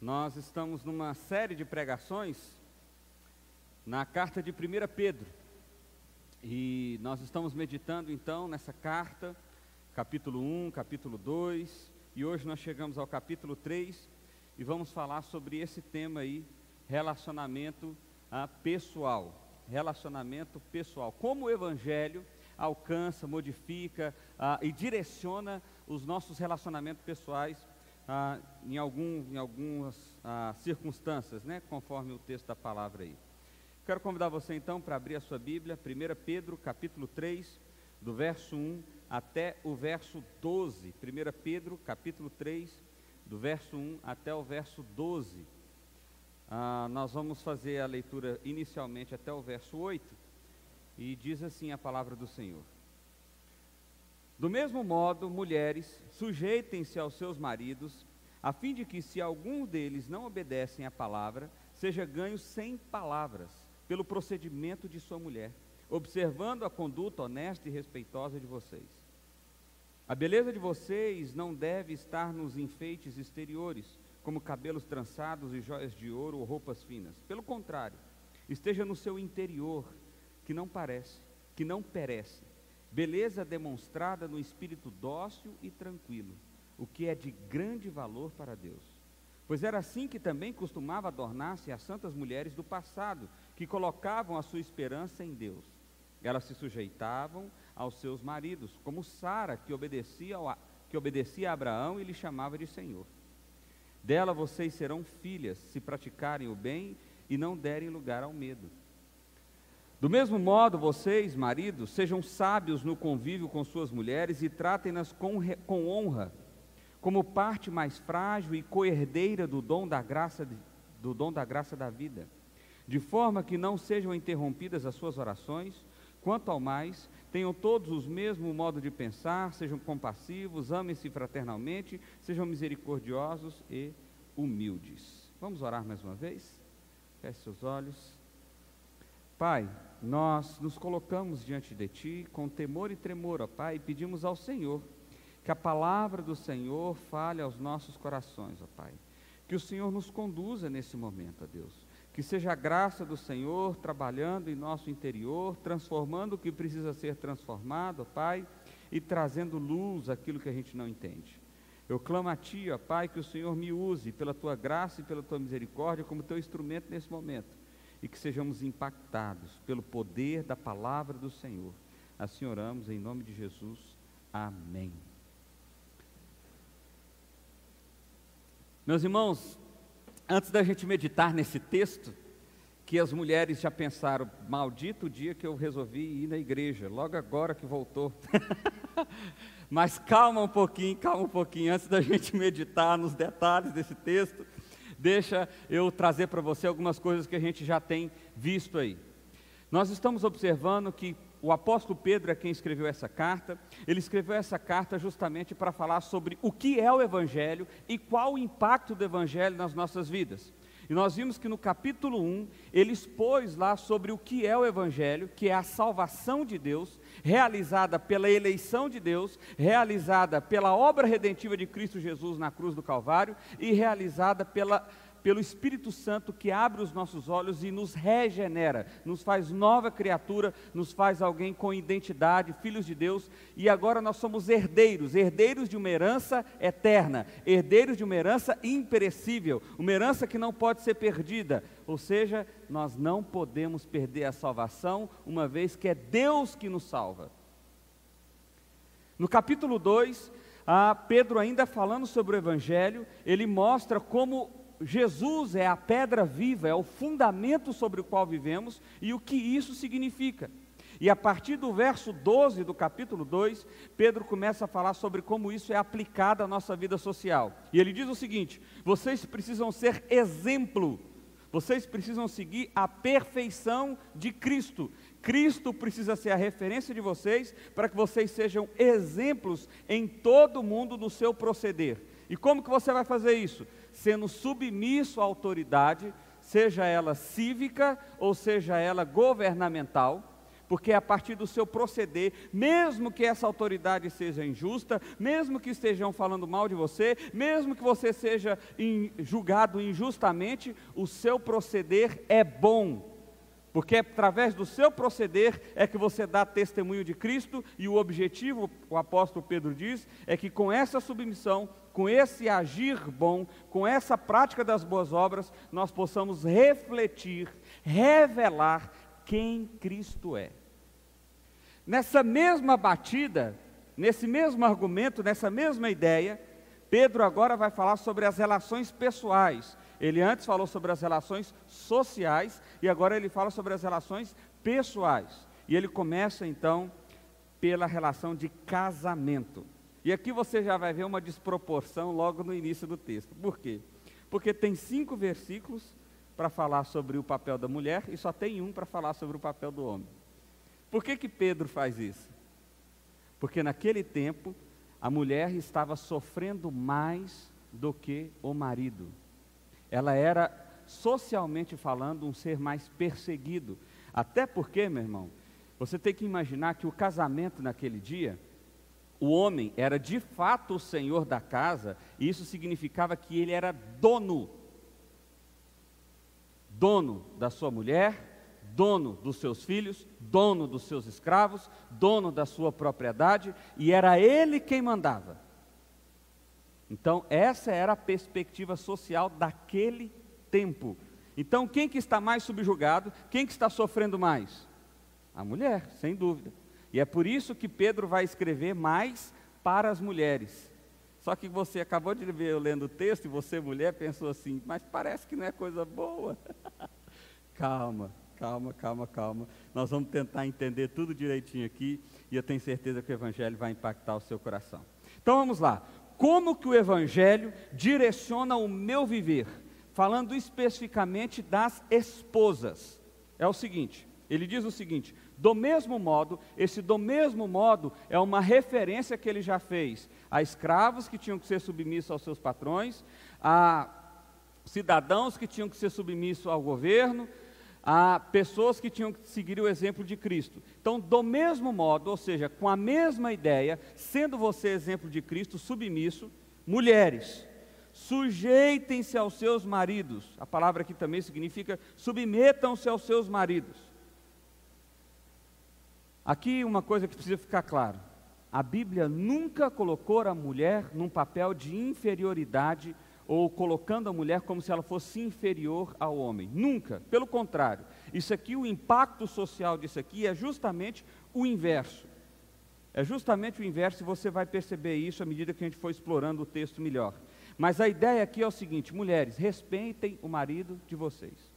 Nós estamos numa série de pregações na carta de 1 Pedro. E nós estamos meditando então nessa carta, capítulo 1, capítulo 2, e hoje nós chegamos ao capítulo 3 e vamos falar sobre esse tema aí, relacionamento ah, pessoal. Relacionamento pessoal. Como o Evangelho alcança, modifica ah, e direciona os nossos relacionamentos pessoais ah, em, algum, em algumas ah, circunstâncias, né, conforme o texto da palavra aí. Quero convidar você então para abrir a sua Bíblia, 1 Pedro capítulo 3, do verso 1 até o verso 12. 1 Pedro capítulo 3, do verso 1 até o verso 12. Ah, nós vamos fazer a leitura inicialmente até o verso 8, e diz assim a palavra do Senhor. Do mesmo modo, mulheres, sujeitem-se aos seus maridos, a fim de que, se algum deles não obedecem à palavra, seja ganho sem palavras, pelo procedimento de sua mulher, observando a conduta honesta e respeitosa de vocês. A beleza de vocês não deve estar nos enfeites exteriores, como cabelos trançados e joias de ouro ou roupas finas. Pelo contrário, esteja no seu interior, que não parece, que não perece beleza demonstrada no espírito dócil e tranquilo, o que é de grande valor para Deus. Pois era assim que também costumava adornar-se as santas mulheres do passado, que colocavam a sua esperança em Deus. Elas se sujeitavam aos seus maridos, como Sara, que obedecia, ao, que obedecia a Abraão e lhe chamava de Senhor. Dela vocês serão filhas, se praticarem o bem e não derem lugar ao medo. Do mesmo modo, vocês, maridos, sejam sábios no convívio com suas mulheres e tratem-nas com, com honra, como parte mais frágil e coerdeira do dom da graça de, do dom da graça da vida, de forma que não sejam interrompidas as suas orações. Quanto ao mais, tenham todos o mesmo modo de pensar, sejam compassivos, amem-se fraternalmente, sejam misericordiosos e humildes. Vamos orar mais uma vez? Feche seus olhos. Pai, nós nos colocamos diante de Ti com temor e tremor, ó Pai, e pedimos ao Senhor que a palavra do Senhor fale aos nossos corações, ó Pai. Que o Senhor nos conduza nesse momento, ó Deus. Que seja a graça do Senhor trabalhando em nosso interior, transformando o que precisa ser transformado, ó Pai, e trazendo luz àquilo que a gente não entende. Eu clamo a Ti, ó Pai, que o Senhor me use pela Tua graça e pela Tua misericórdia como Teu instrumento nesse momento e que sejamos impactados pelo poder da palavra do Senhor. Assim oramos em nome de Jesus. Amém. Meus irmãos, antes da gente meditar nesse texto, que as mulheres já pensaram, maldito o dia que eu resolvi ir na igreja, logo agora que voltou. Mas calma um pouquinho, calma um pouquinho, antes da gente meditar nos detalhes desse texto deixa eu trazer para você algumas coisas que a gente já tem visto aí. Nós estamos observando que o apóstolo Pedro é quem escreveu essa carta. Ele escreveu essa carta justamente para falar sobre o que é o Evangelho e qual o impacto do Evangelho nas nossas vidas. E nós vimos que no capítulo 1, ele expôs lá sobre o que é o Evangelho, que é a salvação de Deus, realizada pela eleição de Deus, realizada pela obra redentiva de Cristo Jesus na cruz do Calvário e realizada pela pelo Espírito Santo que abre os nossos olhos e nos regenera, nos faz nova criatura, nos faz alguém com identidade, filhos de Deus, e agora nós somos herdeiros, herdeiros de uma herança eterna, herdeiros de uma herança imperecível, uma herança que não pode ser perdida, ou seja, nós não podemos perder a salvação, uma vez que é Deus que nos salva. No capítulo 2, a Pedro ainda falando sobre o Evangelho, ele mostra como Jesus é a pedra viva, é o fundamento sobre o qual vivemos e o que isso significa. E a partir do verso 12 do capítulo 2, Pedro começa a falar sobre como isso é aplicado à nossa vida social. E ele diz o seguinte: vocês precisam ser exemplo, vocês precisam seguir a perfeição de Cristo. Cristo precisa ser a referência de vocês para que vocês sejam exemplos em todo mundo no seu proceder. E como que você vai fazer isso? Sendo submisso à autoridade, seja ela cívica ou seja ela governamental, porque é a partir do seu proceder, mesmo que essa autoridade seja injusta, mesmo que estejam falando mal de você, mesmo que você seja in, julgado injustamente, o seu proceder é bom, porque é através do seu proceder é que você dá testemunho de Cristo, e o objetivo, o apóstolo Pedro diz, é que com essa submissão, com esse agir bom, com essa prática das boas obras, nós possamos refletir, revelar quem Cristo é. Nessa mesma batida, nesse mesmo argumento, nessa mesma ideia, Pedro agora vai falar sobre as relações pessoais. Ele antes falou sobre as relações sociais e agora ele fala sobre as relações pessoais. E ele começa então pela relação de casamento. E aqui você já vai ver uma desproporção logo no início do texto. Por quê? Porque tem cinco versículos para falar sobre o papel da mulher e só tem um para falar sobre o papel do homem. Por que, que Pedro faz isso? Porque naquele tempo a mulher estava sofrendo mais do que o marido. Ela era, socialmente falando, um ser mais perseguido. Até porque, meu irmão, você tem que imaginar que o casamento naquele dia, o homem era de fato o senhor da casa, e isso significava que ele era dono dono da sua mulher, dono dos seus filhos, dono dos seus escravos, dono da sua propriedade, e era ele quem mandava. Então, essa era a perspectiva social daquele tempo. Então, quem que está mais subjugado? Quem que está sofrendo mais? A mulher, sem dúvida. É por isso que Pedro vai escrever mais para as mulheres. Só que você acabou de ver eu lendo o texto e você, mulher, pensou assim, mas parece que não é coisa boa. calma, calma, calma, calma. Nós vamos tentar entender tudo direitinho aqui e eu tenho certeza que o Evangelho vai impactar o seu coração. Então vamos lá. Como que o Evangelho direciona o meu viver? Falando especificamente das esposas. É o seguinte: ele diz o seguinte: do mesmo modo, esse do mesmo modo é uma referência que ele já fez a escravos que tinham que ser submissos aos seus patrões, a cidadãos que tinham que ser submissos ao governo, a pessoas que tinham que seguir o exemplo de Cristo. Então, do mesmo modo, ou seja, com a mesma ideia, sendo você exemplo de Cristo, submisso, mulheres, sujeitem-se aos seus maridos. A palavra aqui também significa submetam-se aos seus maridos Aqui uma coisa que precisa ficar claro: a Bíblia nunca colocou a mulher num papel de inferioridade ou colocando a mulher como se ela fosse inferior ao homem. Nunca. Pelo contrário, isso aqui, o impacto social disso aqui é justamente o inverso. É justamente o inverso e você vai perceber isso à medida que a gente for explorando o texto melhor. Mas a ideia aqui é o seguinte: mulheres, respeitem o marido de vocês.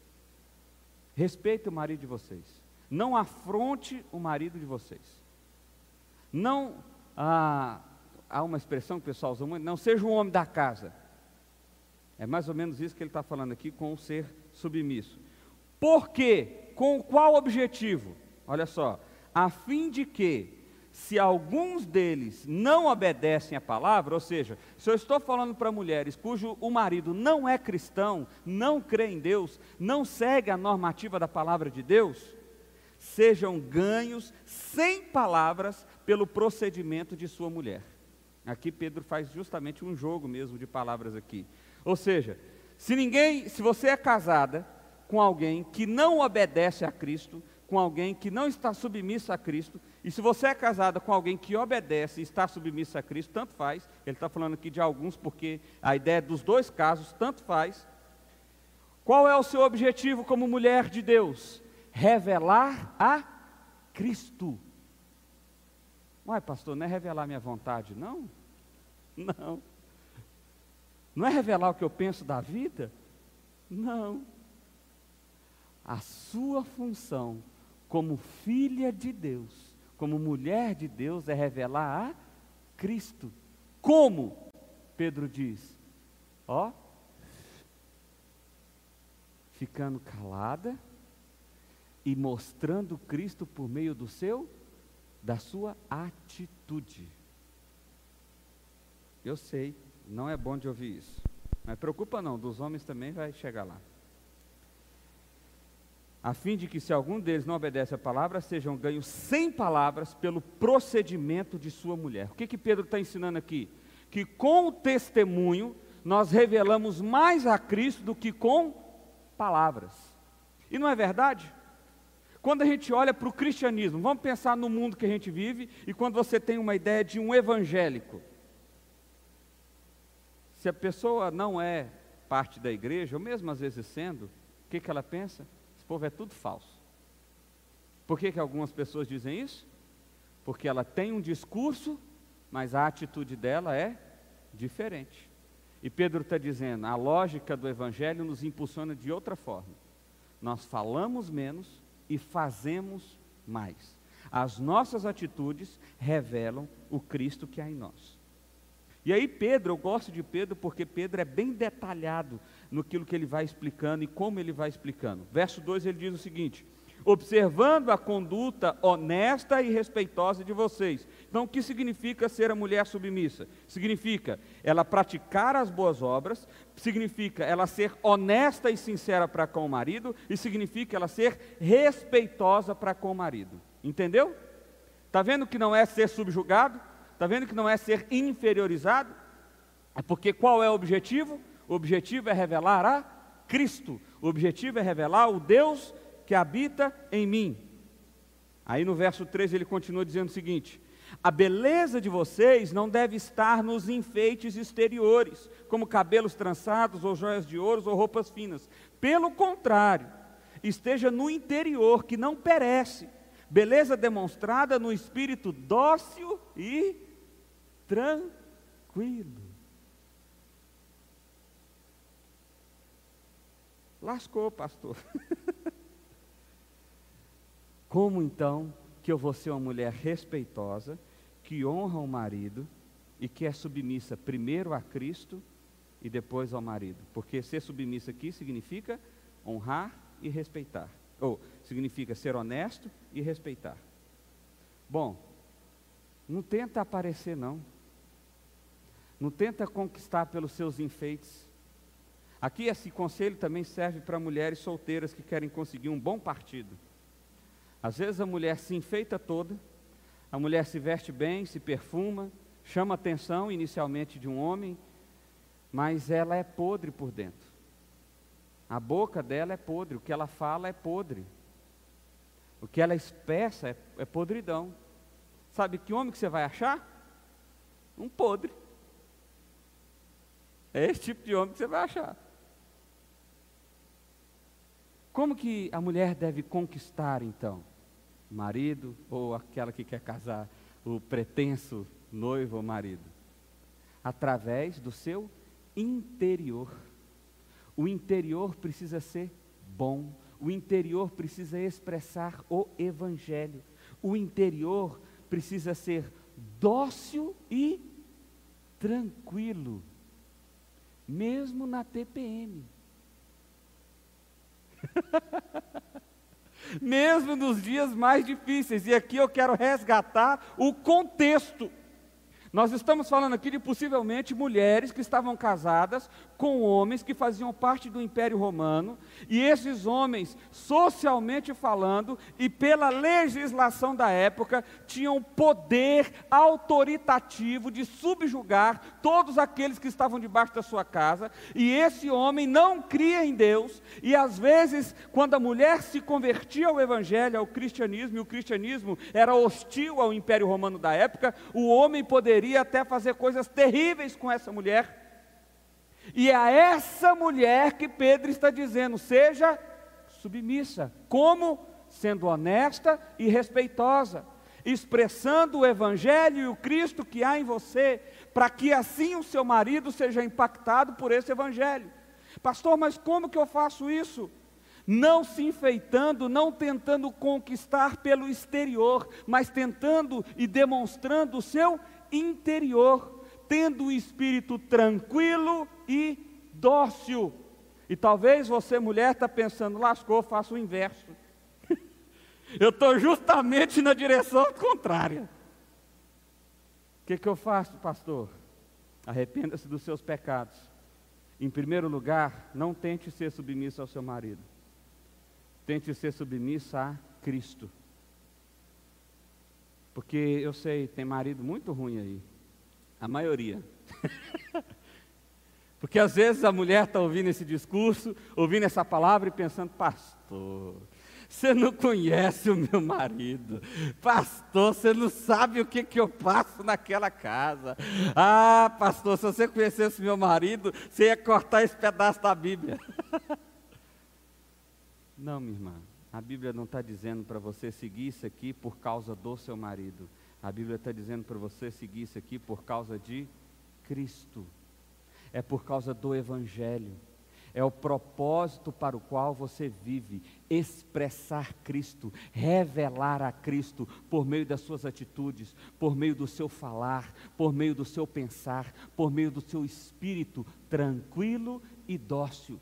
Respeitem o marido de vocês. Não afronte o marido de vocês. Não, ah, há uma expressão que o pessoal usa muito, não seja um homem da casa. É mais ou menos isso que ele está falando aqui com o ser submisso. Por quê? Com qual objetivo? Olha só, a fim de que, se alguns deles não obedecem à palavra, ou seja, se eu estou falando para mulheres cujo o marido não é cristão, não crê em Deus, não segue a normativa da palavra de Deus, sejam ganhos sem palavras pelo procedimento de sua mulher. Aqui Pedro faz justamente um jogo mesmo de palavras aqui. Ou seja, se ninguém, se você é casada com alguém que não obedece a Cristo, com alguém que não está submisso a Cristo, e se você é casada com alguém que obedece e está submisso a Cristo, tanto faz, ele está falando aqui de alguns, porque a ideia é dos dois casos, tanto faz. Qual é o seu objetivo como mulher de Deus? Revelar a Cristo. Uai, pastor, não é revelar minha vontade, não? Não. Não é revelar o que eu penso da vida? Não. A sua função como filha de Deus, como mulher de Deus, é revelar a Cristo. Como? Pedro diz: Ó, ficando calada e mostrando Cristo por meio do seu da sua atitude. Eu sei, não é bom de ouvir isso. Mas preocupa não, dos homens também vai chegar lá. a fim de que, se algum deles não obedece a palavra, sejam ganhos sem palavras pelo procedimento de sua mulher. O que, que Pedro está ensinando aqui? Que com o testemunho nós revelamos mais a Cristo do que com palavras. E não é verdade? Quando a gente olha para o cristianismo, vamos pensar no mundo que a gente vive e quando você tem uma ideia de um evangélico. Se a pessoa não é parte da igreja, ou mesmo às vezes sendo, o que, que ela pensa? povo é tudo falso. Por que, que algumas pessoas dizem isso? Porque ela tem um discurso, mas a atitude dela é diferente. E Pedro está dizendo: a lógica do Evangelho nos impulsiona de outra forma. Nós falamos menos e fazemos mais. As nossas atitudes revelam o Cristo que há em nós. E aí, Pedro, eu gosto de Pedro porque Pedro é bem detalhado no que ele vai explicando e como ele vai explicando. Verso 2 ele diz o seguinte: observando a conduta honesta e respeitosa de vocês. Então, o que significa ser a mulher submissa? Significa ela praticar as boas obras, significa ela ser honesta e sincera para com o marido, e significa ela ser respeitosa para com o marido. Entendeu? Está vendo que não é ser subjugado? Está vendo que não é ser inferiorizado? É porque qual é o objetivo? O objetivo é revelar a Cristo. O objetivo é revelar o Deus que habita em mim. Aí no verso 13 ele continua dizendo o seguinte: A beleza de vocês não deve estar nos enfeites exteriores, como cabelos trançados, ou joias de ouro, ou roupas finas. Pelo contrário, esteja no interior, que não perece. Beleza demonstrada no espírito dócil e tranquilo. Lascou, pastor. Como então que eu vou ser uma mulher respeitosa, que honra o marido e que é submissa primeiro a Cristo e depois ao marido? Porque ser submissa aqui significa honrar e respeitar. Ou significa ser honesto e respeitar. Bom, não tenta aparecer não. Não tenta conquistar pelos seus enfeites. Aqui esse conselho também serve para mulheres solteiras que querem conseguir um bom partido. Às vezes a mulher se enfeita toda, a mulher se veste bem, se perfuma, chama atenção inicialmente de um homem, mas ela é podre por dentro. A boca dela é podre, o que ela fala é podre. O que ela expressa é, é podridão. Sabe que homem que você vai achar? Um podre. É esse tipo de homem que você vai achar. Como que a mulher deve conquistar então? Marido ou aquela que quer casar, o pretenso noivo ou marido? Através do seu interior. O interior precisa ser bom, o interior precisa expressar o evangelho. O interior precisa ser dócil e tranquilo, mesmo na TPM. Mesmo nos dias mais difíceis, e aqui eu quero resgatar o contexto nós estamos falando aqui de possivelmente mulheres que estavam casadas com homens que faziam parte do Império Romano, e esses homens, socialmente falando e pela legislação da época, tinham poder autoritativo de subjugar todos aqueles que estavam debaixo da sua casa, e esse homem não cria em Deus, e às vezes, quando a mulher se convertia ao Evangelho, ao cristianismo, e o cristianismo era hostil ao Império Romano da época, o homem poderia poderia até fazer coisas terríveis com essa mulher. E é a essa mulher que Pedro está dizendo: seja submissa. Como? Sendo honesta e respeitosa, expressando o Evangelho e o Cristo que há em você, para que assim o seu marido seja impactado por esse Evangelho. Pastor, mas como que eu faço isso? Não se enfeitando, não tentando conquistar pelo exterior, mas tentando e demonstrando o seu interior, tendo o espírito tranquilo e dócil. E talvez você, mulher, está pensando, lascou, faço o inverso. eu estou justamente na direção contrária. O que, que eu faço, pastor? Arrependa-se dos seus pecados. Em primeiro lugar, não tente ser submisso ao seu marido. tente ser submisso a Cristo. Porque eu sei, tem marido muito ruim aí. A maioria. Porque às vezes a mulher está ouvindo esse discurso, ouvindo essa palavra e pensando, pastor, você não conhece o meu marido. Pastor, você não sabe o que, que eu passo naquela casa. Ah, pastor, se você conhecesse meu marido, você ia cortar esse pedaço da Bíblia. Não, minha irmã. A Bíblia não está dizendo para você seguir isso aqui por causa do seu marido. A Bíblia está dizendo para você seguir isso aqui por causa de Cristo. É por causa do Evangelho é o propósito para o qual você vive, expressar Cristo, revelar a Cristo por meio das suas atitudes, por meio do seu falar, por meio do seu pensar, por meio do seu espírito tranquilo e dócil.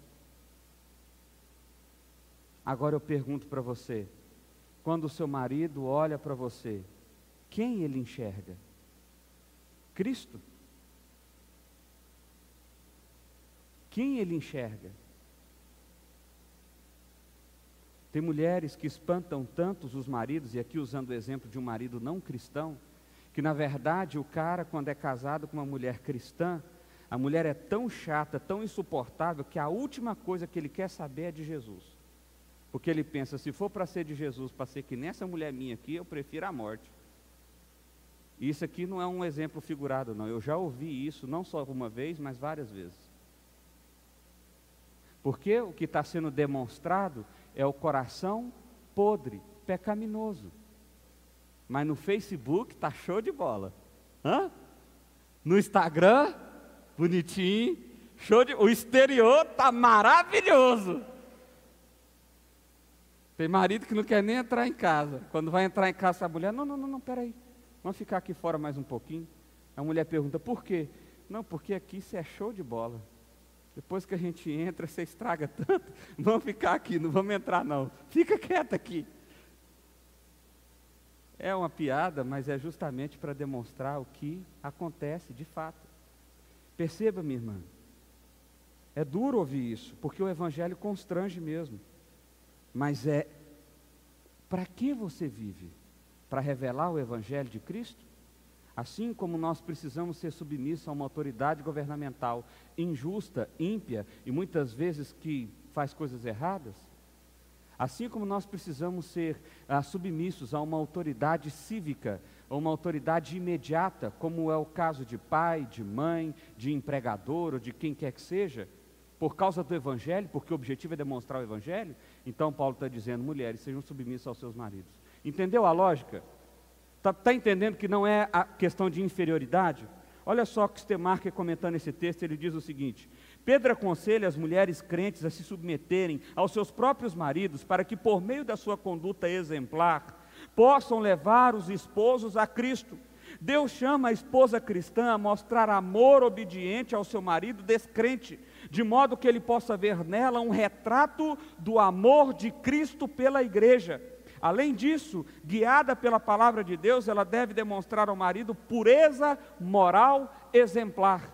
Agora eu pergunto para você: quando o seu marido olha para você, quem ele enxerga? Cristo? Quem ele enxerga? Tem mulheres que espantam tantos os maridos, e aqui usando o exemplo de um marido não cristão, que na verdade o cara, quando é casado com uma mulher cristã, a mulher é tão chata, tão insuportável, que a última coisa que ele quer saber é de Jesus. Porque ele pensa, se for para ser de Jesus, para ser que nessa mulher minha aqui, eu prefiro a morte. E isso aqui não é um exemplo figurado, não. Eu já ouvi isso, não só uma vez, mas várias vezes. Porque o que está sendo demonstrado é o coração podre, pecaminoso. Mas no Facebook está show de bola. Hã? No Instagram, bonitinho, show de. O exterior está maravilhoso. Tem marido que não quer nem entrar em casa. Quando vai entrar em casa, a mulher, não, não, não, não, peraí. Vamos ficar aqui fora mais um pouquinho. A mulher pergunta, por quê? Não, porque aqui isso é show de bola. Depois que a gente entra, você estraga tanto. Vamos ficar aqui, não vamos entrar não. Fica quieto aqui. É uma piada, mas é justamente para demonstrar o que acontece de fato. Perceba, minha irmã. É duro ouvir isso, porque o evangelho constrange mesmo. Mas é para que você vive? Para revelar o evangelho de Cristo? Assim como nós precisamos ser submissos a uma autoridade governamental injusta, ímpia e muitas vezes que faz coisas erradas, assim como nós precisamos ser ah, submissos a uma autoridade cívica, a uma autoridade imediata, como é o caso de pai, de mãe, de empregador ou de quem quer que seja, por causa do Evangelho, porque o objetivo é demonstrar o Evangelho, então Paulo está dizendo: mulheres, sejam submissas aos seus maridos. Entendeu a lógica? Está tá entendendo que não é a questão de inferioridade? Olha só que Stemarker comentando esse texto, ele diz o seguinte: Pedro aconselha as mulheres crentes a se submeterem aos seus próprios maridos para que, por meio da sua conduta exemplar, possam levar os esposos a Cristo. Deus chama a esposa cristã a mostrar amor obediente ao seu marido descrente, de modo que ele possa ver nela um retrato do amor de Cristo pela igreja. Além disso, guiada pela palavra de Deus, ela deve demonstrar ao marido pureza moral exemplar.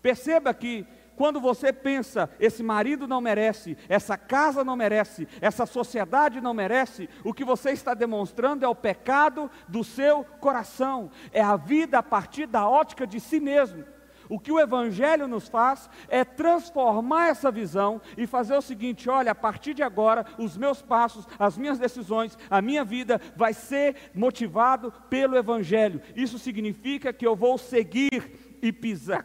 Perceba que quando você pensa, esse marido não merece, essa casa não merece, essa sociedade não merece, o que você está demonstrando é o pecado do seu coração, é a vida a partir da ótica de si mesmo. O que o Evangelho nos faz é transformar essa visão e fazer o seguinte: olha, a partir de agora, os meus passos, as minhas decisões, a minha vida vai ser motivado pelo Evangelho. Isso significa que eu vou seguir e pisar.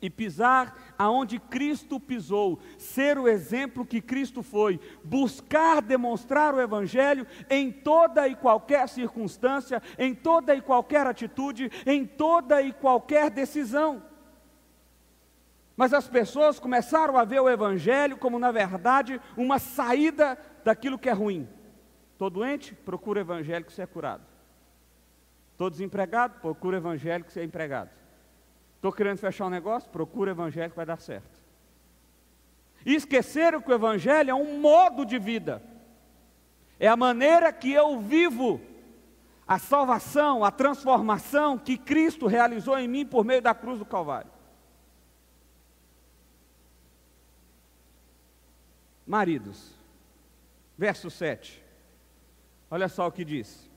E pisar aonde Cristo pisou, ser o exemplo que Cristo foi, buscar demonstrar o Evangelho em toda e qualquer circunstância, em toda e qualquer atitude, em toda e qualquer decisão. Mas as pessoas começaram a ver o Evangelho como, na verdade, uma saída daquilo que é ruim. Estou doente? Procura o Evangelho que você é curado. Estou desempregado? Procura o Evangelho que você é empregado. Estou querendo fechar um negócio? Procura o Evangelho que vai dar certo. E esqueceram que o Evangelho é um modo de vida. É a maneira que eu vivo a salvação, a transformação que Cristo realizou em mim por meio da cruz do Calvário. Maridos, Verso 7. Olha só o que diz.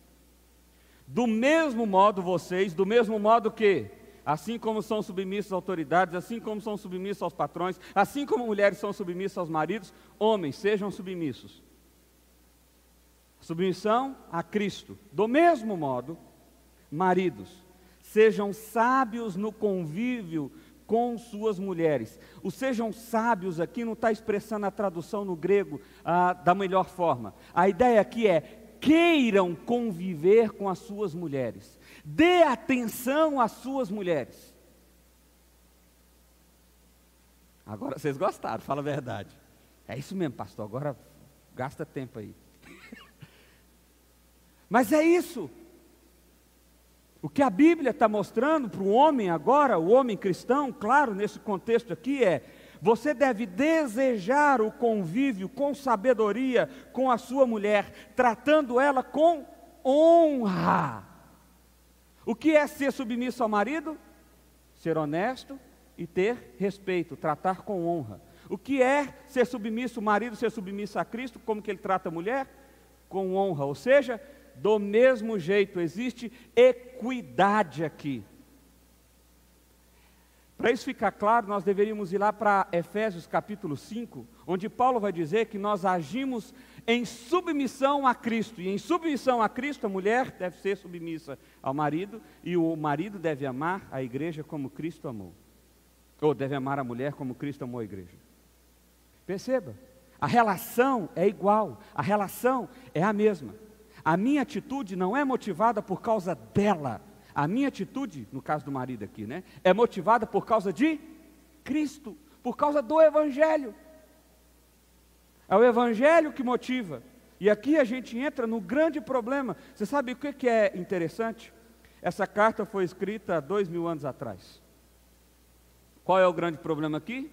Do mesmo modo vocês, do mesmo modo que, assim como são submissos às autoridades, assim como são submissos aos patrões, assim como mulheres são submissas aos maridos, homens sejam submissos. Submissão a Cristo. Do mesmo modo, maridos, sejam sábios no convívio com suas mulheres. O sejam sábios aqui não está expressando a tradução no grego ah, da melhor forma. A ideia aqui é queiram conviver com as suas mulheres. Dê atenção às suas mulheres. Agora vocês gostaram, fala a verdade. É isso mesmo, pastor. Agora gasta tempo aí. Mas é isso. O que a Bíblia está mostrando para o homem agora, o homem cristão, claro, nesse contexto aqui, é: você deve desejar o convívio com sabedoria com a sua mulher, tratando ela com honra. O que é ser submisso ao marido? Ser honesto e ter respeito, tratar com honra. O que é ser submisso, o marido ser submisso a Cristo, como que ele trata a mulher? Com honra, ou seja, do mesmo jeito, existe equidade aqui. Para isso ficar claro, nós deveríamos ir lá para Efésios capítulo 5, onde Paulo vai dizer que nós agimos em submissão a Cristo. E em submissão a Cristo, a mulher deve ser submissa ao marido, e o marido deve amar a igreja como Cristo amou. Ou deve amar a mulher como Cristo amou a igreja. Perceba, a relação é igual, a relação é a mesma. A minha atitude não é motivada por causa dela, a minha atitude, no caso do marido aqui, né, é motivada por causa de Cristo, por causa do Evangelho. É o Evangelho que motiva. E aqui a gente entra no grande problema. Você sabe o que é interessante? Essa carta foi escrita há dois mil anos atrás. Qual é o grande problema aqui?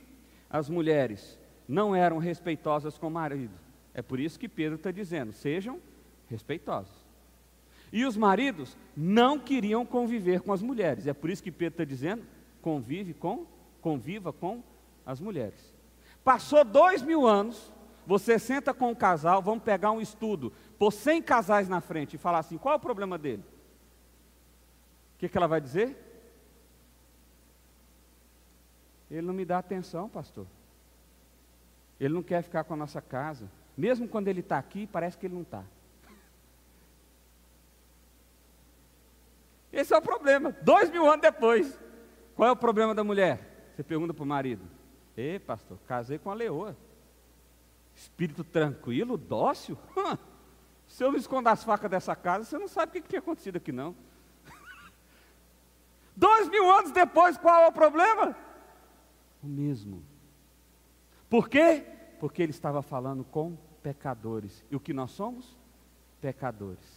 As mulheres não eram respeitosas com o marido. É por isso que Pedro está dizendo: sejam respeitosos. E os maridos não queriam conviver com as mulheres. É por isso que Pedro está dizendo: convive com, conviva com as mulheres. Passou dois mil anos, você senta com o casal, vamos pegar um estudo, pôr 100 casais na frente e falar assim: qual é o problema dele? O que, que ela vai dizer? Ele não me dá atenção, pastor. Ele não quer ficar com a nossa casa. Mesmo quando ele está aqui, parece que ele não está. Esse é o problema. Dois mil anos depois. Qual é o problema da mulher? Você pergunta para o marido. Ei, pastor, casei com a leoa. Espírito tranquilo, dócil. Se eu não esconder as facas dessa casa, você não sabe o que, que tinha acontecido aqui, não. Dois mil anos depois, qual é o problema? O mesmo. Por quê? Porque ele estava falando com pecadores. E o que nós somos? Pecadores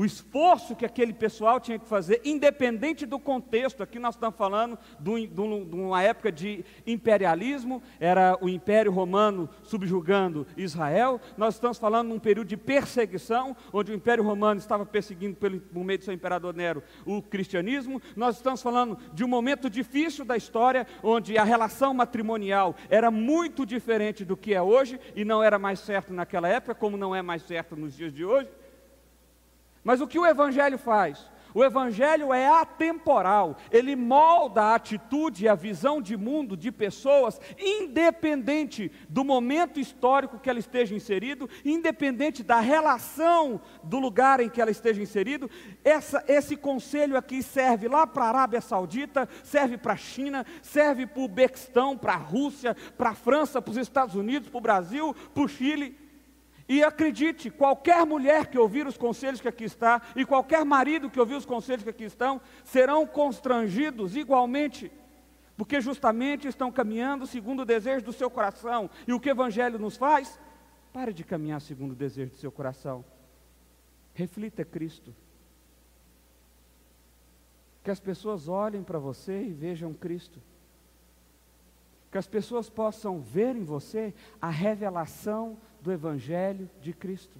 o esforço que aquele pessoal tinha que fazer, independente do contexto. Aqui nós estamos falando de, uma época de imperialismo, era o Império Romano subjugando Israel. Nós estamos falando de um período de perseguição, onde o Império Romano estava perseguindo, pelo, por meio do seu imperador Nero, o cristianismo. Nós estamos falando de um momento difícil da história, onde a relação matrimonial era muito diferente do que é hoje, e não era mais certo naquela época, como não é mais certo nos dias de hoje. Mas o que o Evangelho faz? O Evangelho é atemporal, ele molda a atitude e a visão de mundo de pessoas, independente do momento histórico que ela esteja inserido, independente da relação do lugar em que ela esteja inserido. Essa, esse conselho aqui serve lá para a Arábia Saudita, serve para a China, serve para o Bequistão, para a Rússia, para a França, para os Estados Unidos, para o Brasil, para o Chile. E acredite, qualquer mulher que ouvir os conselhos que aqui está, e qualquer marido que ouvir os conselhos que aqui estão, serão constrangidos igualmente, porque justamente estão caminhando segundo o desejo do seu coração. E o que o Evangelho nos faz? Pare de caminhar segundo o desejo do seu coração. Reflita Cristo. Que as pessoas olhem para você e vejam Cristo. Que as pessoas possam ver em você a revelação do Evangelho de Cristo.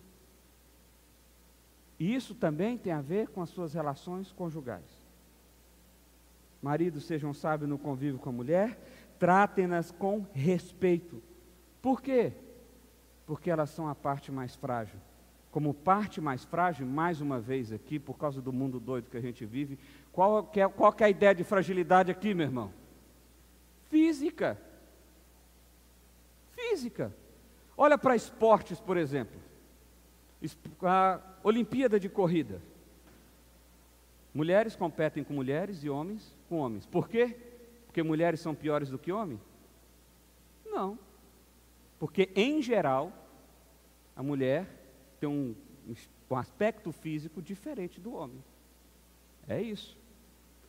E isso também tem a ver com as suas relações conjugais. Maridos sejam sábios no convívio com a mulher, tratem-nas com respeito. Por quê? Porque elas são a parte mais frágil. Como parte mais frágil, mais uma vez aqui, por causa do mundo doido que a gente vive, qual que é, qual que é a ideia de fragilidade aqui, meu irmão? Física. Física. Olha para esportes, por exemplo. A Olimpíada de Corrida. Mulheres competem com mulheres e homens com homens. Por quê? Porque mulheres são piores do que homens? Não. Porque, em geral, a mulher tem um, um aspecto físico diferente do homem. É isso.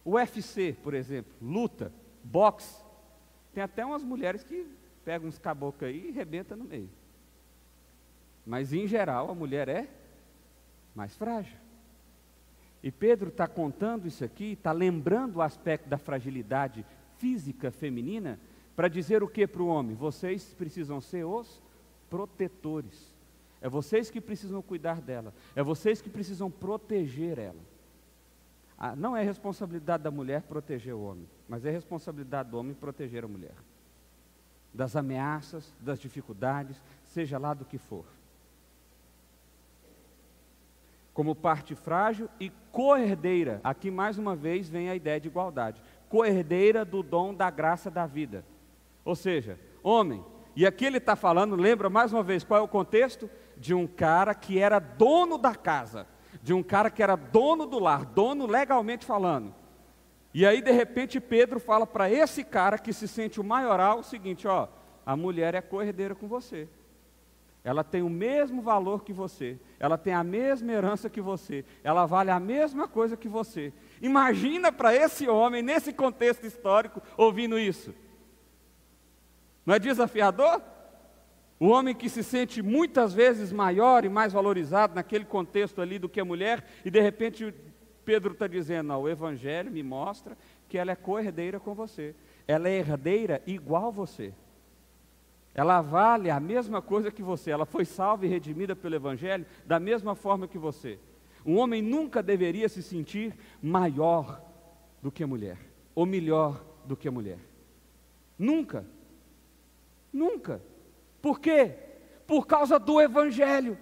O UFC, por exemplo, luta, boxe, tem até umas mulheres que pegam uns caboclos aí e rebenta no meio. Mas em geral a mulher é mais frágil. E Pedro está contando isso aqui, está lembrando o aspecto da fragilidade física feminina, para dizer o que para o homem? Vocês precisam ser os protetores. É vocês que precisam cuidar dela. É vocês que precisam proteger ela. Ah, não é responsabilidade da mulher proteger o homem, mas é responsabilidade do homem proteger a mulher. Das ameaças, das dificuldades, seja lá do que for como parte frágil e coerdeira. Aqui mais uma vez vem a ideia de igualdade. Coerdeira do dom da graça da vida. Ou seja, homem, e aqui ele está falando, lembra mais uma vez qual é o contexto? De um cara que era dono da casa, de um cara que era dono do lar, dono legalmente falando. E aí de repente Pedro fala para esse cara que se sente o maioral o seguinte: ó, a mulher é coerdeira com você. Ela tem o mesmo valor que você, ela tem a mesma herança que você, ela vale a mesma coisa que você. Imagina para esse homem, nesse contexto histórico, ouvindo isso. Não é desafiador? O homem que se sente muitas vezes maior e mais valorizado naquele contexto ali do que a mulher, e de repente Pedro está dizendo: o Evangelho me mostra que ela é co-herdeira com você, ela é herdeira igual você. Ela vale a mesma coisa que você. Ela foi salva e redimida pelo Evangelho da mesma forma que você. Um homem nunca deveria se sentir maior do que a mulher, ou melhor do que a mulher. Nunca. Nunca. Por quê? Por causa do Evangelho.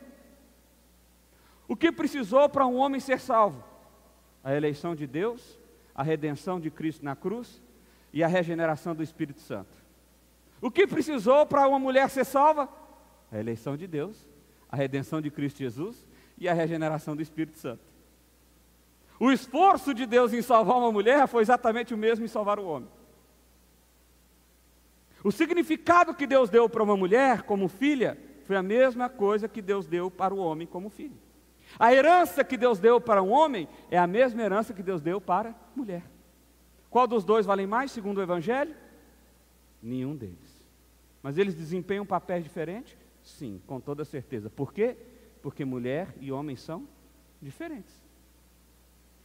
O que precisou para um homem ser salvo? A eleição de Deus, a redenção de Cristo na cruz e a regeneração do Espírito Santo. O que precisou para uma mulher ser salva? A eleição de Deus, a redenção de Cristo Jesus e a regeneração do Espírito Santo. O esforço de Deus em salvar uma mulher foi exatamente o mesmo em salvar o homem. O significado que Deus deu para uma mulher como filha foi a mesma coisa que Deus deu para o homem como filho. A herança que Deus deu para um homem é a mesma herança que Deus deu para a mulher. Qual dos dois vale mais, segundo o Evangelho? Nenhum deles. Mas eles desempenham papéis diferentes? Sim, com toda certeza. Por quê? Porque mulher e homem são diferentes.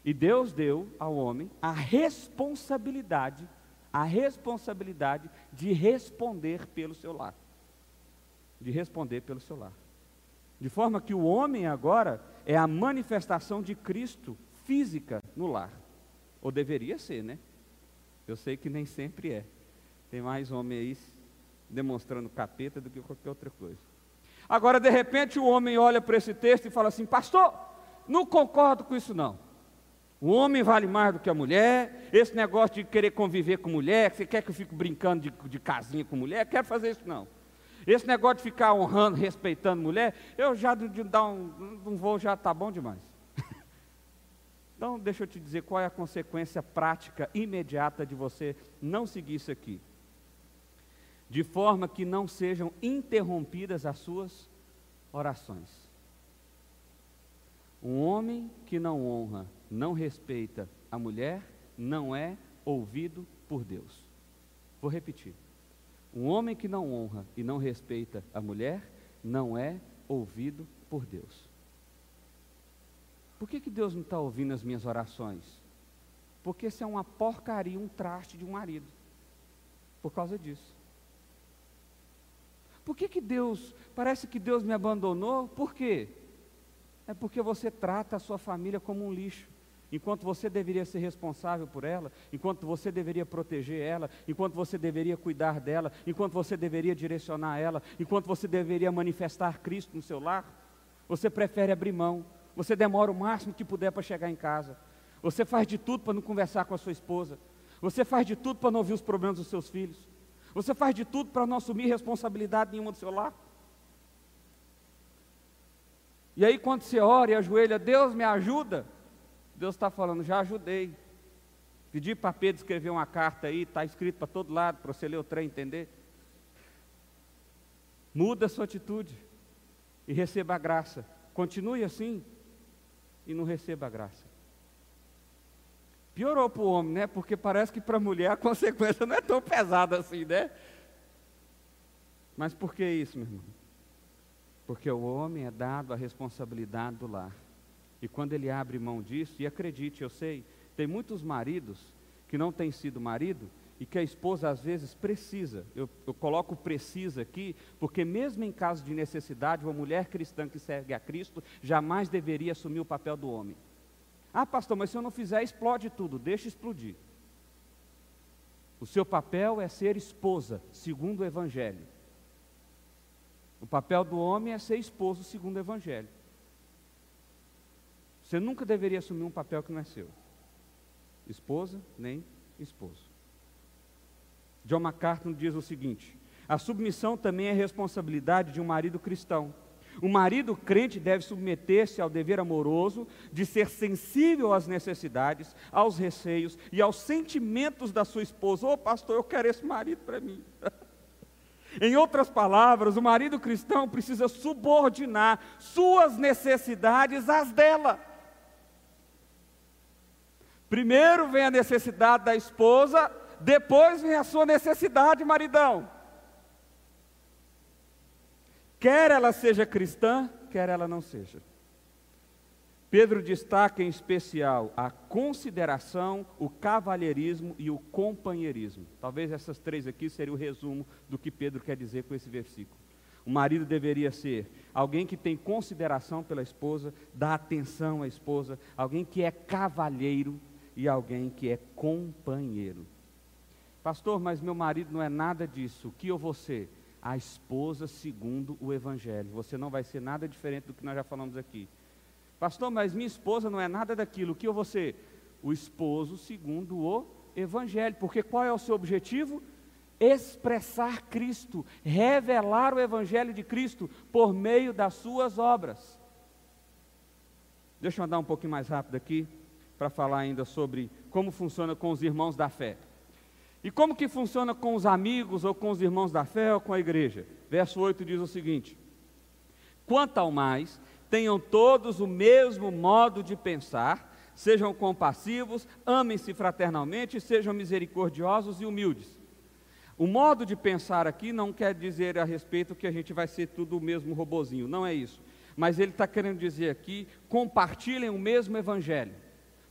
E Deus deu ao homem a responsabilidade, a responsabilidade de responder pelo seu lar. De responder pelo seu lar. De forma que o homem agora é a manifestação de Cristo física no lar. Ou deveria ser, né? Eu sei que nem sempre é. Tem mais homem aí demonstrando capeta do que qualquer outra coisa. Agora, de repente, o homem olha para esse texto e fala assim: Pastor, não concordo com isso não. O homem vale mais do que a mulher. Esse negócio de querer conviver com mulher, você quer que eu fique brincando de, de casinha com mulher? Quero fazer isso não. Esse negócio de ficar honrando, respeitando mulher, eu já de, dar um, um voo já está bom demais. então, deixa eu te dizer qual é a consequência prática imediata de você não seguir isso aqui de forma que não sejam interrompidas as suas orações. Um homem que não honra, não respeita a mulher, não é ouvido por Deus. Vou repetir. Um homem que não honra e não respeita a mulher, não é ouvido por Deus. Por que, que Deus não está ouvindo as minhas orações? Porque isso é uma porcaria, um traste de um marido. Por causa disso. Por que, que Deus, parece que Deus me abandonou? Por quê? É porque você trata a sua família como um lixo. enquanto você deveria ser responsável por ela, enquanto você deveria proteger ela, enquanto você deveria cuidar dela, enquanto você deveria direcionar ela, enquanto você deveria manifestar Cristo no seu lar, você prefere abrir mão, você demora o máximo que puder para chegar em casa, você faz de tudo para não conversar com a sua esposa, você faz de tudo para não ouvir os problemas dos seus filhos, você faz de tudo para não assumir responsabilidade nenhuma do seu lar. E aí, quando você ora e ajoelha, Deus me ajuda, Deus está falando, já ajudei. Pedi para Pedro escrever uma carta aí, está escrito para todo lado, para você ler o trem entender. Muda a sua atitude e receba a graça. Continue assim e não receba a graça. Piorou para o homem, né? Porque parece que para a mulher a consequência não é tão pesada assim, né? Mas por que isso, meu irmão? Porque o homem é dado a responsabilidade do lar. E quando ele abre mão disso, e acredite, eu sei, tem muitos maridos que não têm sido marido e que a esposa às vezes precisa. Eu, eu, coloco precisa aqui, porque mesmo em caso de necessidade, uma mulher cristã que segue a Cristo jamais deveria assumir o papel do homem. Ah, pastor, mas se eu não fizer, explode tudo. Deixa explodir. O seu papel é ser esposa, segundo o Evangelho. O papel do homem é ser esposo segundo o Evangelho. Você nunca deveria assumir um papel que não é seu. Esposa, nem esposo. John MacArthur diz o seguinte: a submissão também é responsabilidade de um marido cristão. O marido crente deve submeter-se ao dever amoroso de ser sensível às necessidades, aos receios e aos sentimentos da sua esposa. Ô oh, pastor, eu quero esse marido para mim. Em outras palavras, o marido cristão precisa subordinar suas necessidades às dela. Primeiro vem a necessidade da esposa, depois vem a sua necessidade, maridão. Quer ela seja cristã, quer ela não seja. Pedro destaca em especial a consideração, o cavalheirismo e o companheirismo. Talvez essas três aqui seriam o resumo do que Pedro quer dizer com esse versículo. O marido deveria ser alguém que tem consideração pela esposa, dá atenção à esposa, alguém que é cavalheiro e alguém que é companheiro. Pastor, mas meu marido não é nada disso. O que eu vou ser? A esposa segundo o Evangelho. Você não vai ser nada diferente do que nós já falamos aqui. Pastor, mas minha esposa não é nada daquilo. O que eu vou ser? O esposo segundo o Evangelho. Porque qual é o seu objetivo? Expressar Cristo, revelar o Evangelho de Cristo por meio das suas obras. Deixa eu andar um pouquinho mais rápido aqui para falar ainda sobre como funciona com os irmãos da fé. E como que funciona com os amigos ou com os irmãos da fé ou com a igreja? Verso 8 diz o seguinte: Quanto ao mais, tenham todos o mesmo modo de pensar, sejam compassivos, amem-se fraternalmente, sejam misericordiosos e humildes. O modo de pensar aqui não quer dizer a respeito que a gente vai ser tudo o mesmo robozinho, não é isso. Mas ele está querendo dizer aqui: compartilhem o mesmo evangelho.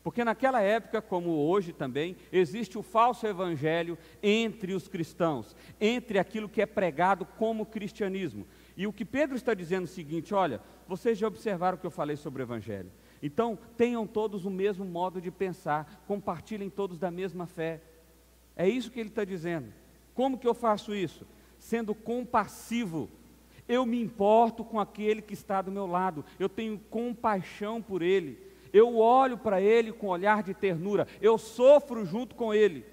Porque naquela época, como hoje também, existe o falso evangelho entre os cristãos, entre aquilo que é pregado como cristianismo. E o que Pedro está dizendo é o seguinte: olha, vocês já observaram o que eu falei sobre o Evangelho. Então, tenham todos o mesmo modo de pensar, compartilhem todos da mesma fé. É isso que ele está dizendo. Como que eu faço isso? Sendo compassivo. Eu me importo com aquele que está do meu lado, eu tenho compaixão por ele, eu olho para ele com olhar de ternura, eu sofro junto com ele.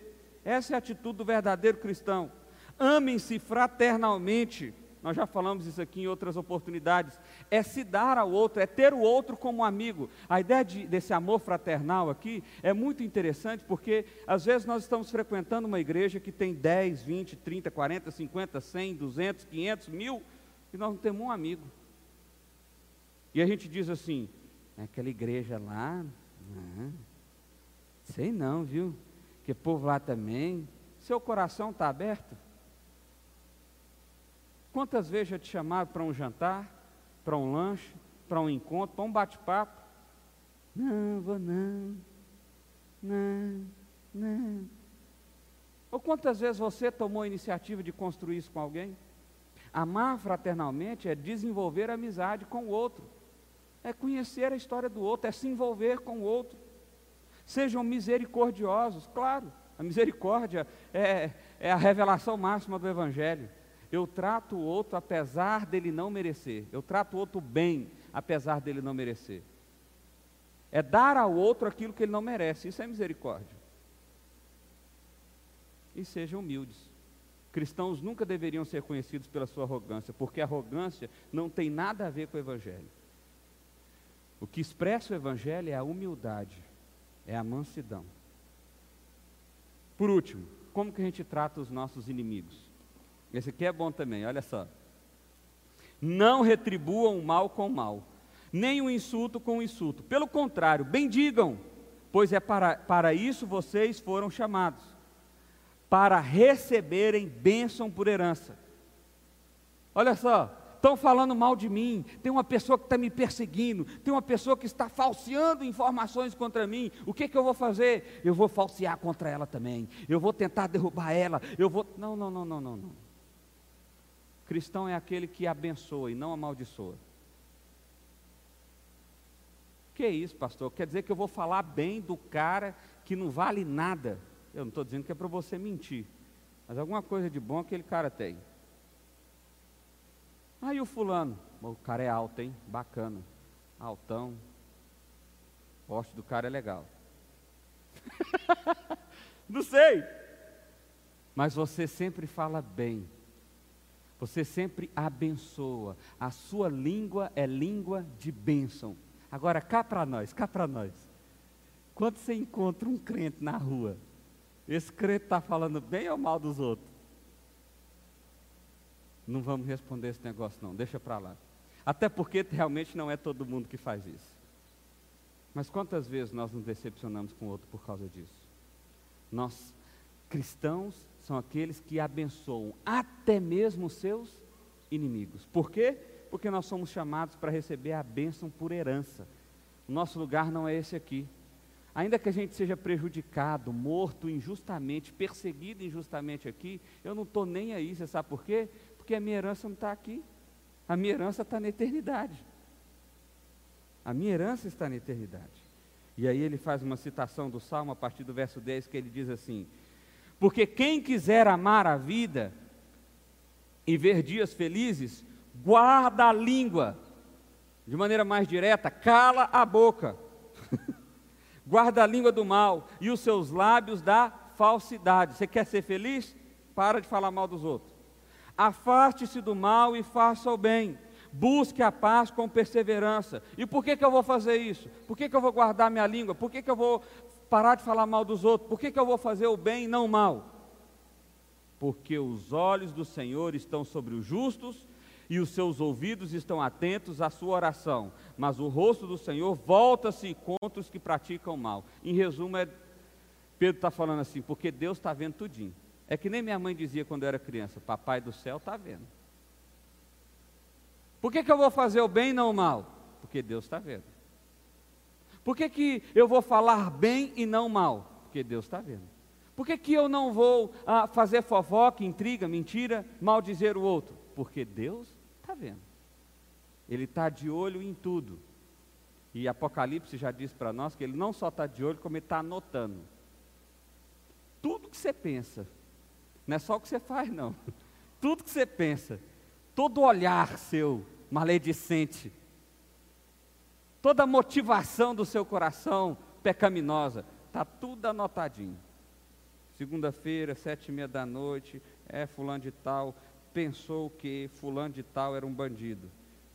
Essa é a atitude do verdadeiro cristão. Amem-se fraternalmente, nós já falamos isso aqui em outras oportunidades. É se dar ao outro, é ter o outro como amigo. A ideia de, desse amor fraternal aqui é muito interessante porque às vezes nós estamos frequentando uma igreja que tem 10, 20, 30, 40, 50, 100, 200, 500, mil e nós não temos um amigo. E a gente diz assim: aquela igreja lá, não, sei não, viu? Que povo lá também. Seu coração está aberto? Quantas vezes já te chamaram para um jantar, para um lanche, para um encontro, para um bate-papo? Não, vou não. Não, não. Ou quantas vezes você tomou a iniciativa de construir isso com alguém? Amar fraternalmente é desenvolver amizade com o outro, é conhecer a história do outro, é se envolver com o outro. Sejam misericordiosos, claro. A misericórdia é, é a revelação máxima do Evangelho. Eu trato o outro apesar dele não merecer. Eu trato o outro bem, apesar dele não merecer. É dar ao outro aquilo que ele não merece. Isso é misericórdia. E sejam humildes. Cristãos nunca deveriam ser conhecidos pela sua arrogância, porque arrogância não tem nada a ver com o Evangelho. O que expressa o Evangelho é a humildade, é a mansidão. Por último, como que a gente trata os nossos inimigos? Esse aqui é bom também, olha só. Não retribuam o mal com o mal, nem o insulto com o insulto. Pelo contrário, bendigam, pois é para, para isso vocês foram chamados para receberem bênção por herança. Olha só, estão falando mal de mim, tem uma pessoa que está me perseguindo, tem uma pessoa que está falseando informações contra mim, o que, que eu vou fazer? Eu vou falsear contra ela também, eu vou tentar derrubar ela, eu vou. Não, não, não, não, não, não. Cristão é aquele que abençoa e não amaldiçoa. Que isso, pastor? Quer dizer que eu vou falar bem do cara que não vale nada. Eu não estou dizendo que é para você mentir, mas alguma coisa de bom aquele cara tem. Aí o fulano, o cara é alto, hein? Bacana. Altão. O poste do cara é legal. Não sei. Mas você sempre fala bem. Você sempre abençoa. A sua língua é língua de bênção. Agora, cá para nós, cá para nós. Quando você encontra um crente na rua, esse crente está falando bem ou mal dos outros? Não vamos responder esse negócio não, deixa para lá. Até porque realmente não é todo mundo que faz isso. Mas quantas vezes nós nos decepcionamos com o outro por causa disso? Nós, cristãos, são aqueles que abençoam até mesmo os seus inimigos. Por quê? Porque nós somos chamados para receber a bênção por herança. O nosso lugar não é esse aqui. Ainda que a gente seja prejudicado, morto injustamente, perseguido injustamente aqui, eu não estou nem aí, você sabe por quê? Porque a minha herança não está aqui. A minha herança está na eternidade. A minha herança está na eternidade. E aí ele faz uma citação do Salmo a partir do verso 10 que ele diz assim: Porque quem quiser amar a vida e ver dias felizes, guarda a língua, de maneira mais direta, cala a boca, guarda a língua do mal e os seus lábios da falsidade. Você quer ser feliz? Para de falar mal dos outros. Afaste-se do mal e faça o bem. Busque a paz com perseverança. E por que, que eu vou fazer isso? Por que, que eu vou guardar minha língua? Por que, que eu vou parar de falar mal dos outros? Por que, que eu vou fazer o bem e não o mal? Porque os olhos do Senhor estão sobre os justos e os seus ouvidos estão atentos à sua oração, mas o rosto do Senhor volta-se contra os que praticam mal. Em resumo, é, Pedro está falando assim, porque Deus está vendo tudinho. É que nem minha mãe dizia quando eu era criança: Papai do céu está vendo. Por que, que eu vou fazer o bem e não o mal? Porque Deus está vendo. Por que, que eu vou falar bem e não mal? Porque Deus está vendo. Por que, que eu não vou ah, fazer fofoca, intriga, mentira, mal dizer o outro? Porque Deus está vendo. Ele está de olho em tudo. E Apocalipse já diz para nós que ele não só está de olho, como ele está anotando. Tudo que você pensa, não é só o que você faz, não. Tudo que você pensa, todo olhar seu maledicente, toda motivação do seu coração pecaminosa, está tudo anotadinho. Segunda-feira, sete e meia da noite, é fulano de tal, pensou que fulano de tal era um bandido,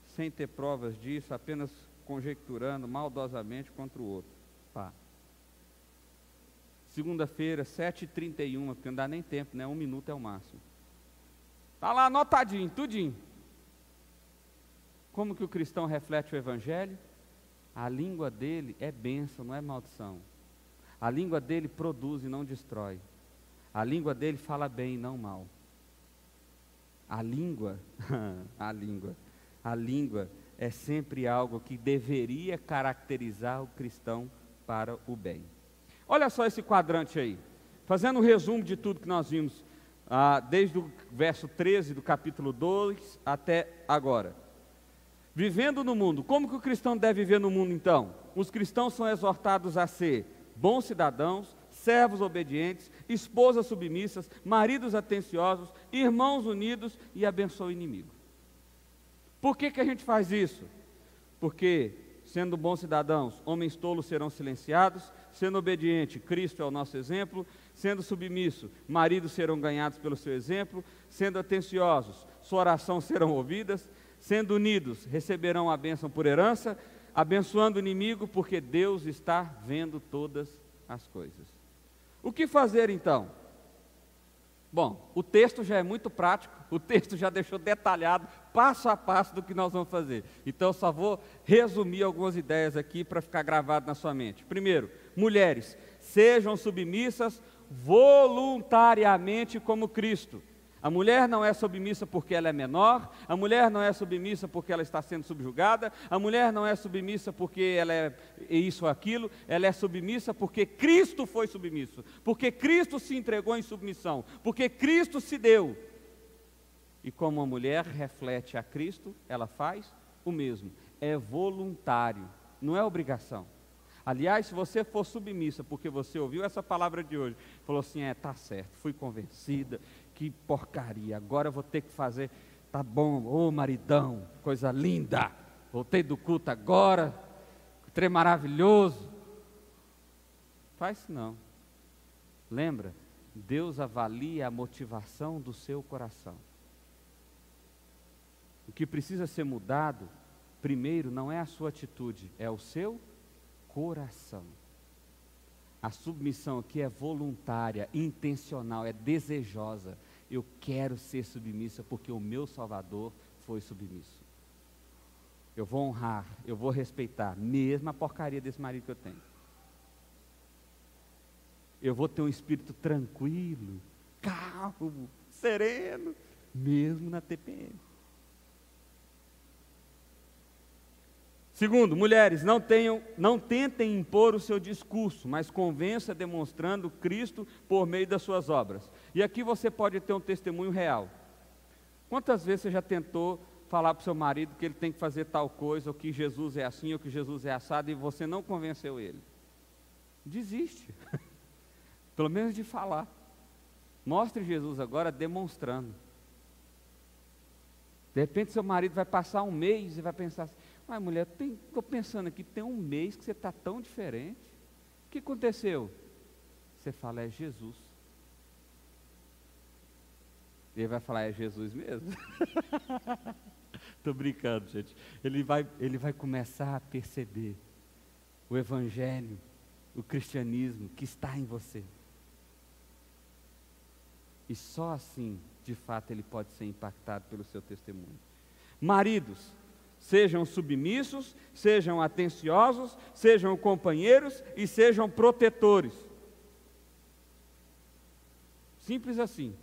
sem ter provas disso, apenas conjecturando maldosamente contra o outro. Segunda-feira, 7h31, porque não dá nem tempo, né? Um minuto é o máximo. Está lá anotadinho, tudinho. Como que o cristão reflete o Evangelho? A língua dele é bênção, não é maldição. A língua dele produz e não destrói. A língua dele fala bem e não mal. A língua, a língua, a língua é sempre algo que deveria caracterizar o cristão para o bem. Olha só esse quadrante aí. Fazendo um resumo de tudo que nós vimos, ah, desde o verso 13 do capítulo 2 até agora. Vivendo no mundo. Como que o cristão deve viver no mundo então? Os cristãos são exortados a ser bons cidadãos, servos obedientes, esposas submissas, maridos atenciosos, irmãos unidos e abençoa o inimigo. Por que, que a gente faz isso? Porque, sendo bons cidadãos, homens tolos serão silenciados, sendo obediente, Cristo é o nosso exemplo, sendo submisso, maridos serão ganhados pelo seu exemplo, sendo atenciosos, sua oração serão ouvidas, sendo unidos, receberão a bênção por herança, abençoando o inimigo, porque Deus está vendo todas as coisas. O que fazer então? Bom, o texto já é muito prático, o texto já deixou detalhado, passo a passo, do que nós vamos fazer. Então, eu só vou resumir algumas ideias aqui para ficar gravado na sua mente. Primeiro, mulheres, sejam submissas voluntariamente como Cristo. A mulher não é submissa porque ela é menor, a mulher não é submissa porque ela está sendo subjugada, a mulher não é submissa porque ela é isso ou aquilo, ela é submissa porque Cristo foi submisso, porque Cristo se entregou em submissão, porque Cristo se deu. E como a mulher reflete a Cristo, ela faz o mesmo. É voluntário, não é obrigação. Aliás, se você for submissa, porque você ouviu essa palavra de hoje, falou assim: é, tá certo, fui convencida, que porcaria, agora eu vou ter que fazer, tá bom, ô maridão, coisa linda, voltei do culto agora, trem maravilhoso. Faz não. Lembra? Deus avalia a motivação do seu coração. O que precisa ser mudado, primeiro, não é a sua atitude, é o seu coração. A submissão aqui é voluntária, intencional, é desejosa. Eu quero ser submissa porque o meu Salvador foi submisso. Eu vou honrar, eu vou respeitar, mesmo a porcaria desse marido que eu tenho. Eu vou ter um espírito tranquilo, calmo, sereno, mesmo na TPM. Segundo, mulheres, não, tenham, não tentem impor o seu discurso, mas convença demonstrando Cristo por meio das suas obras. E aqui você pode ter um testemunho real. Quantas vezes você já tentou falar para o seu marido que ele tem que fazer tal coisa, ou que Jesus é assim, ou que Jesus é assado, e você não convenceu ele? Desiste. Pelo menos de falar. Mostre Jesus agora demonstrando. De repente seu marido vai passar um mês e vai pensar assim, mas mulher, estou pensando aqui, tem um mês que você está tão diferente. O que aconteceu? Você fala, é Jesus. Ele vai falar, é Jesus mesmo? Estou brincando, gente. Ele vai, ele vai começar a perceber o Evangelho, o cristianismo que está em você. E só assim, de fato, ele pode ser impactado pelo seu testemunho. Maridos, Sejam submissos, sejam atenciosos, sejam companheiros e sejam protetores. Simples assim.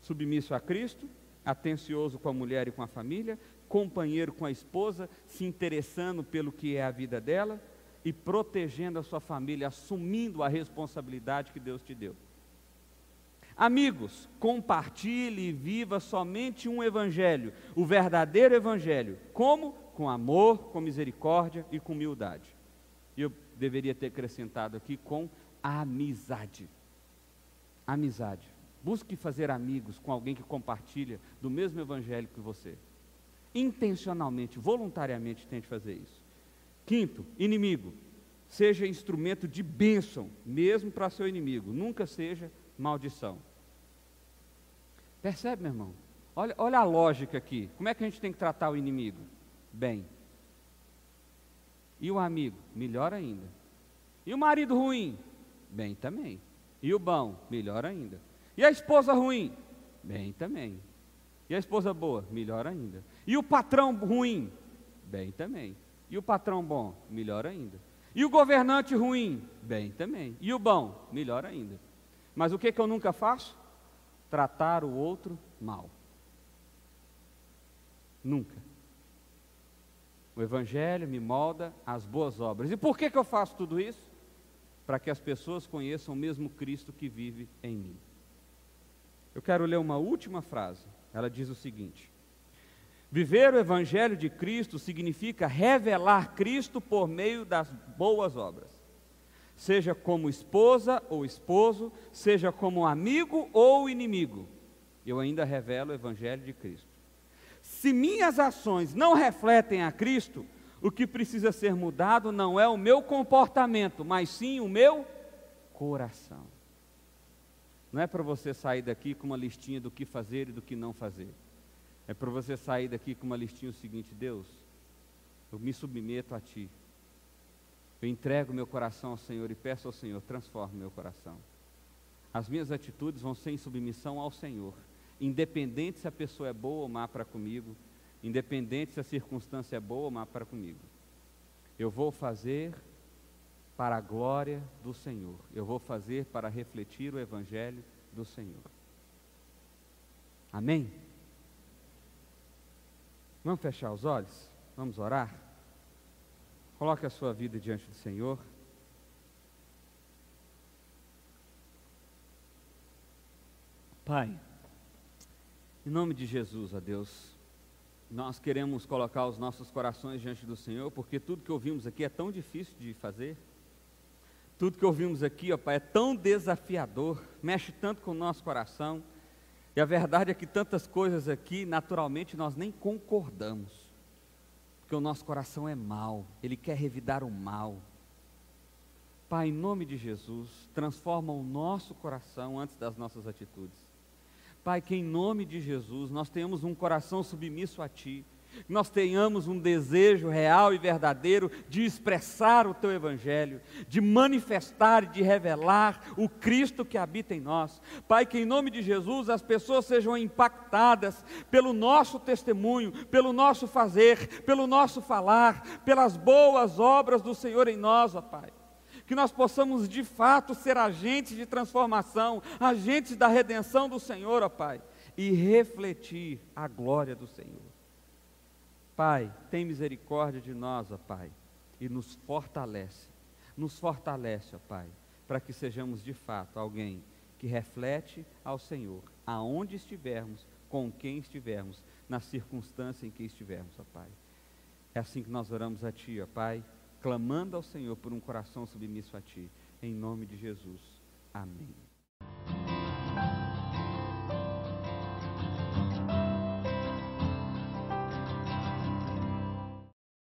Submisso a Cristo, atencioso com a mulher e com a família, companheiro com a esposa, se interessando pelo que é a vida dela e protegendo a sua família, assumindo a responsabilidade que Deus te deu. Amigos, compartilhe e viva somente um evangelho, o verdadeiro evangelho. Como? Com amor, com misericórdia e com humildade. E eu deveria ter acrescentado aqui com amizade. Amizade. Busque fazer amigos com alguém que compartilha do mesmo evangelho que você. Intencionalmente, voluntariamente tente fazer isso. Quinto, inimigo. Seja instrumento de bênção, mesmo para seu inimigo. Nunca seja maldição. Percebe, meu irmão? Olha, olha a lógica aqui. Como é que a gente tem que tratar o inimigo? Bem. E o amigo? Melhor ainda. E o marido ruim? Bem também. E o bom? Melhor ainda. E a esposa ruim? Bem também. E a esposa boa? Melhor ainda. E o patrão ruim? Bem também. E o patrão bom? Melhor ainda. E o governante ruim? Bem também. E o bom? Melhor ainda. Mas o que, que eu nunca faço? Tratar o outro mal. Nunca. O Evangelho me molda as boas obras. E por que, que eu faço tudo isso? Para que as pessoas conheçam o mesmo Cristo que vive em mim. Eu quero ler uma última frase. Ela diz o seguinte: Viver o Evangelho de Cristo significa revelar Cristo por meio das boas obras. Seja como esposa ou esposo, seja como amigo ou inimigo. Eu ainda revelo o Evangelho de Cristo. Se minhas ações não refletem a Cristo, o que precisa ser mudado não é o meu comportamento, mas sim o meu coração. Não é para você sair daqui com uma listinha do que fazer e do que não fazer. É para você sair daqui com uma listinha o seguinte: Deus, eu me submeto a Ti. Eu entrego meu coração ao Senhor e peço ao Senhor, transforme meu coração. As minhas atitudes vão ser em submissão ao Senhor, independente se a pessoa é boa ou má para comigo, independente se a circunstância é boa ou má para comigo. Eu vou fazer para a glória do Senhor. Eu vou fazer para refletir o Evangelho do Senhor. Amém? Vamos fechar os olhos? Vamos orar? Coloque a sua vida diante do Senhor. Pai, em nome de Jesus, a Deus, nós queremos colocar os nossos corações diante do Senhor, porque tudo que ouvimos aqui é tão difícil de fazer. Tudo que ouvimos aqui, ó Pai, é tão desafiador, mexe tanto com o nosso coração. E a verdade é que tantas coisas aqui, naturalmente, nós nem concordamos. Porque o nosso coração é mau, ele quer revidar o mal. Pai, em nome de Jesus, transforma o nosso coração antes das nossas atitudes. Pai, que em nome de Jesus nós tenhamos um coração submisso a Ti, nós tenhamos um desejo real e verdadeiro de expressar o Teu Evangelho, de manifestar e de revelar o Cristo que habita em nós. Pai, que em nome de Jesus as pessoas sejam impactadas pelo nosso testemunho, pelo nosso fazer, pelo nosso falar, pelas boas obras do Senhor em nós, ó Pai que nós possamos de fato ser agentes de transformação, agentes da redenção do Senhor, ó Pai, e refletir a glória do Senhor. Pai, tem misericórdia de nós, ó Pai, e nos fortalece. Nos fortalece, ó Pai, para que sejamos de fato alguém que reflete ao Senhor, aonde estivermos, com quem estivermos, na circunstância em que estivermos, ó Pai. É assim que nós oramos a Ti, ó Pai, clamando ao Senhor por um coração submisso a Ti. Em nome de Jesus. Amém.